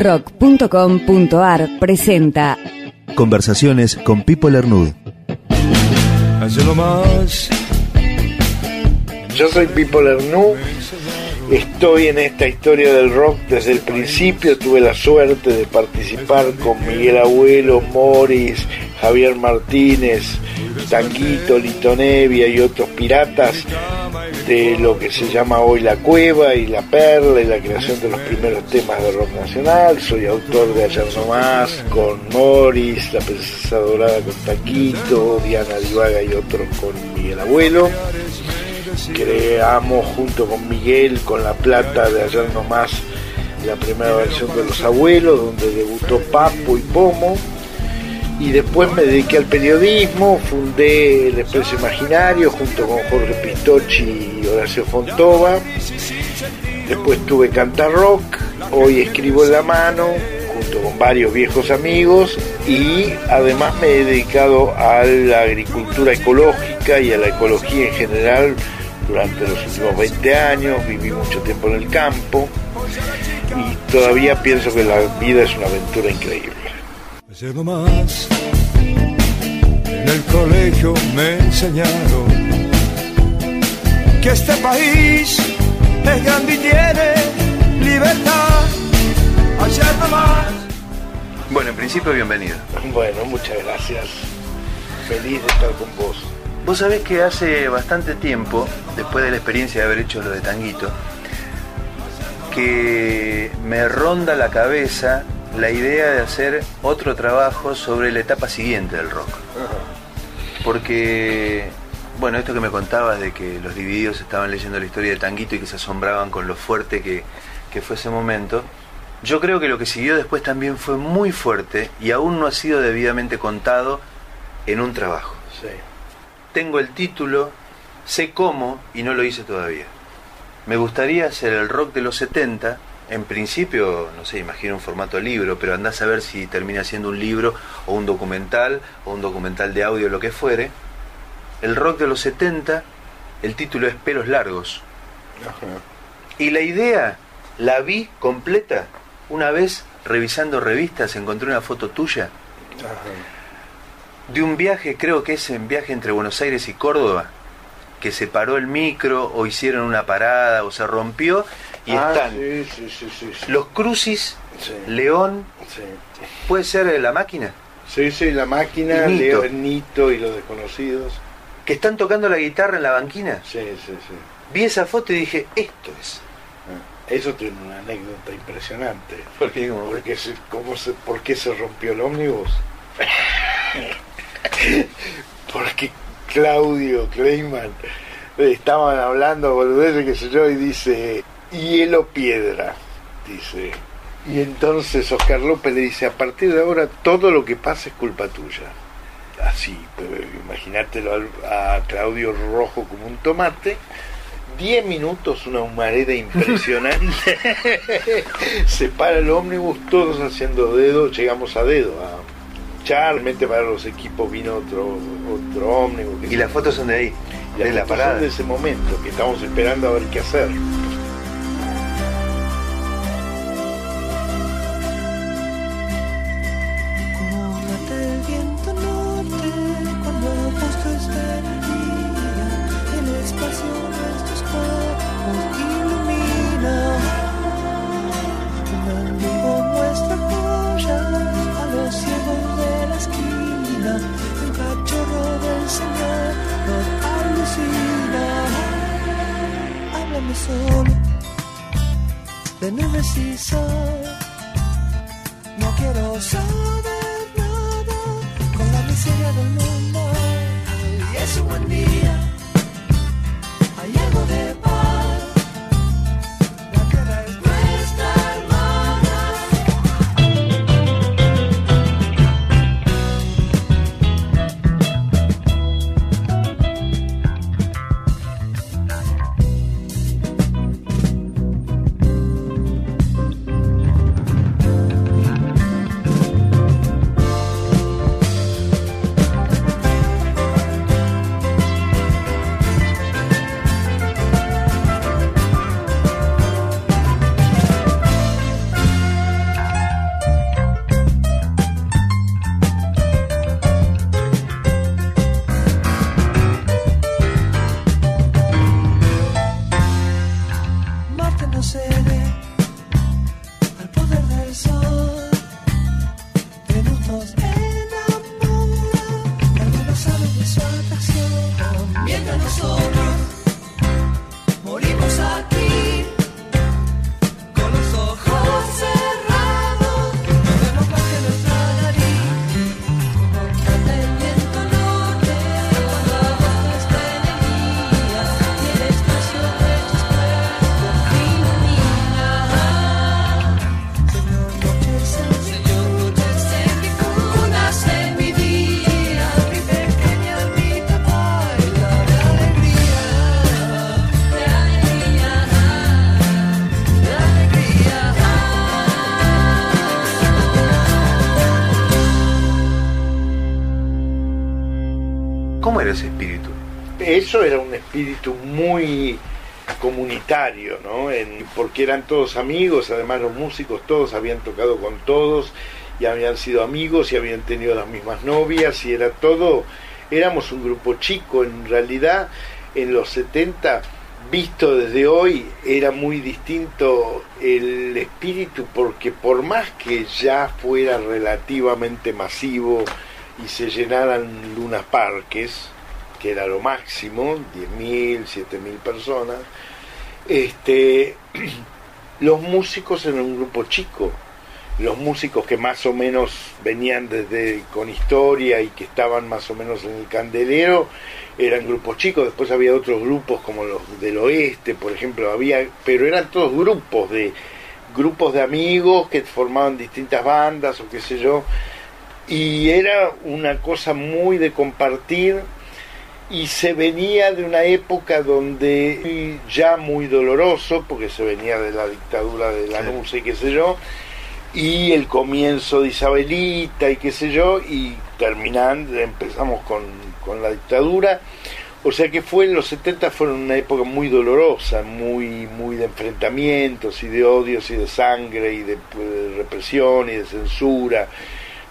rock.com.ar presenta Conversaciones con Pipo Lernud. más. Yo soy Pipo Lernud, estoy en esta historia del rock desde el principio, tuve la suerte de participar con Miguel Abuelo, Morris, Javier Martínez, Tanguito, Lito Nevia y otros piratas de lo que se llama hoy La Cueva y La Perla y la creación de los primeros temas de rock nacional. Soy autor de Ayer No Más con Morris, La Princesa Dorada con Tanguito, Diana Divaga y otros con Miguel Abuelo. Creamos junto con Miguel, con La Plata de Ayer No Más, la primera versión de Los Abuelos, donde debutó Papo y Pomo y después me dediqué al periodismo, fundé el Expreso Imaginario junto con Jorge Pistocchi y Horacio Fontova. Después tuve Cantar Rock, hoy escribo en la mano junto con varios viejos amigos y además me he dedicado a la agricultura ecológica y a la ecología en general durante los últimos 20 años, viví mucho tiempo en el campo y todavía pienso que la vida es una aventura increíble. En el colegio me enseñaron que este país es grande y tiene libertad. Ayer más. Bueno, en principio, bienvenido. Bueno, muchas gracias. Feliz de estar con vos. Vos sabés que hace bastante tiempo, después de la experiencia de haber hecho lo de Tanguito, que me ronda la cabeza la idea de hacer otro trabajo sobre la etapa siguiente del rock. Porque, bueno, esto que me contabas de que los divididos estaban leyendo la historia de Tanguito y que se asombraban con lo fuerte que, fue ese momento, yo creo que lo que siguió después también fue muy fuerte y aún no ha sido debidamente contado en un trabajo. Tengo el título, sé cómo y no lo hice todavía. Me gustaría hacer el rock de los 70 en principio, no sé, imagino un formato libro, pero andás a ver si termina siendo un libro o un documental o un documental de audio, lo que fuere. El rock de los 70, el título es Pelos Largos. Y la idea la vi completa una vez revisando revistas, encontré una foto tuya de un viaje, creo que es un viaje entre Buenos Aires y Córdoba, que se paró el micro o hicieron una parada o se rompió y ah, están los Crucis, León, ¿puede ser la máquina? Sí, sí, la máquina, León, Nito y los desconocidos. ¿Que están tocando la guitarra en la banquina? Sí, sí, sí. Vi esa foto y dije, esto es. Ah, eso tiene una anécdota impresionante. ¿Por qué? Porque se, ¿cómo se, ¿Por qué se rompió el ómnibus? Porque Claudio Kleiman estaban hablando boludeces, qué sé yo, y dice, hielo piedra, dice. Y entonces Oscar López le dice, a partir de ahora todo lo que pasa es culpa tuya. Así, imagínatelo a Claudio rojo como un tomate. Diez minutos, una humareda impresionante. Se para el ómnibus, todos haciendo dedo, llegamos a dedo. A Charmente para los equipos vino otro, otro ómnibus. ¿Y las fotos son de ahí? de la parada. de ese momento, que estamos esperando a ver qué hacer. Era un espíritu muy comunitario, porque eran todos amigos, además los músicos todos habían tocado con todos y habían sido amigos y habían tenido las mismas novias y era todo, éramos un grupo chico, en realidad en los 70 visto desde hoy era muy distinto el espíritu porque por más que ya fuera relativamente masivo y se llenaran lunas parques, que era lo máximo, 10.000, 7.000 personas, este, los músicos eran un grupo chico, los músicos que más o menos venían desde con historia y que estaban más o menos en el candelero eran grupos chicos, después había otros grupos como los del oeste, por ejemplo, había, pero eran todos grupos de grupos de amigos que formaban distintas bandas o qué sé yo, y era una cosa muy de compartir y se venía de una época donde ya muy doloroso, porque se venía de la dictadura de la sí. y qué sé yo, y el comienzo de Isabelita y qué sé yo, y terminando, empezamos con, con la dictadura, o sea que fue en los 70 fueron una época muy dolorosa, muy, muy de enfrentamientos y de odios y de sangre y de, de represión y de censura.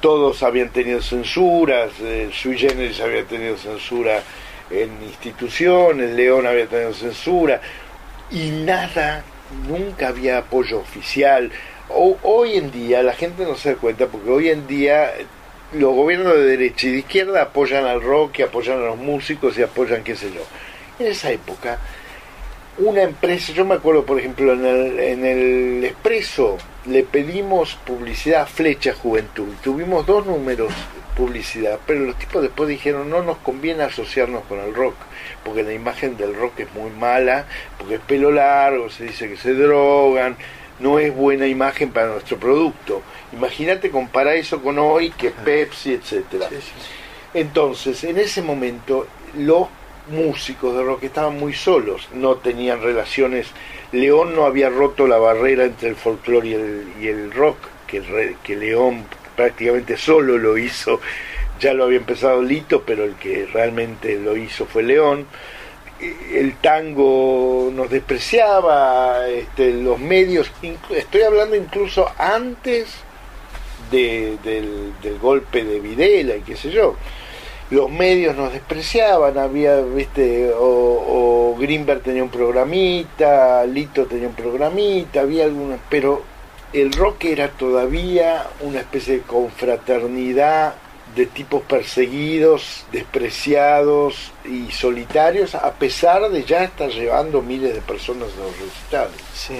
Todos habían tenido censuras, eh, Sui Generis había tenido censura en instituciones, León había tenido censura y nada, nunca había apoyo oficial. O, hoy en día la gente no se da cuenta porque hoy en día los gobiernos de derecha y de izquierda apoyan al rock y apoyan a los músicos y apoyan qué sé yo. En esa época, una empresa, yo me acuerdo por ejemplo en el, en el Expreso, le pedimos publicidad a Flecha Juventud, tuvimos dos números publicidad, pero los tipos después dijeron no nos conviene asociarnos con el rock, porque la imagen del rock es muy mala, porque es pelo largo, se dice que se drogan, no es buena imagen para nuestro producto. Imagínate comparar eso con hoy, que Pepsi, etcétera. Entonces, en ese momento, los músicos de rock estaban muy solos, no tenían relaciones. León no había roto la barrera entre el folclore y el, y el rock, que, que León prácticamente solo lo hizo, ya lo había empezado Lito, pero el que realmente lo hizo fue León. El tango nos despreciaba, este, los medios, estoy hablando incluso antes de, del, del golpe de Videla y qué sé yo los medios nos despreciaban, había, viste, o, o, Greenberg tenía un programita, Lito tenía un programita, había algunas, pero el rock era todavía una especie de confraternidad de tipos perseguidos, despreciados y solitarios, a pesar de ya estar llevando miles de personas a los recitales. Sí.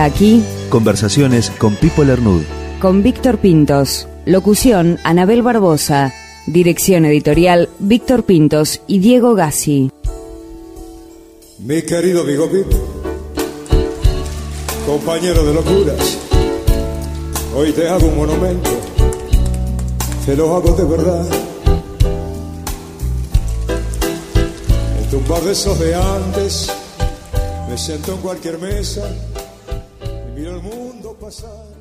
Hasta aquí, Conversaciones con Pipo Lernud. con Víctor Pintos. Locución, Anabel Barbosa. Dirección editorial, Víctor Pintos y Diego Gassi. Mi querido amigo Pipo, compañero de locuras, hoy te hago un monumento, te lo hago de verdad. En tumbar de esos de antes, me siento en cualquier mesa el mundo pasar.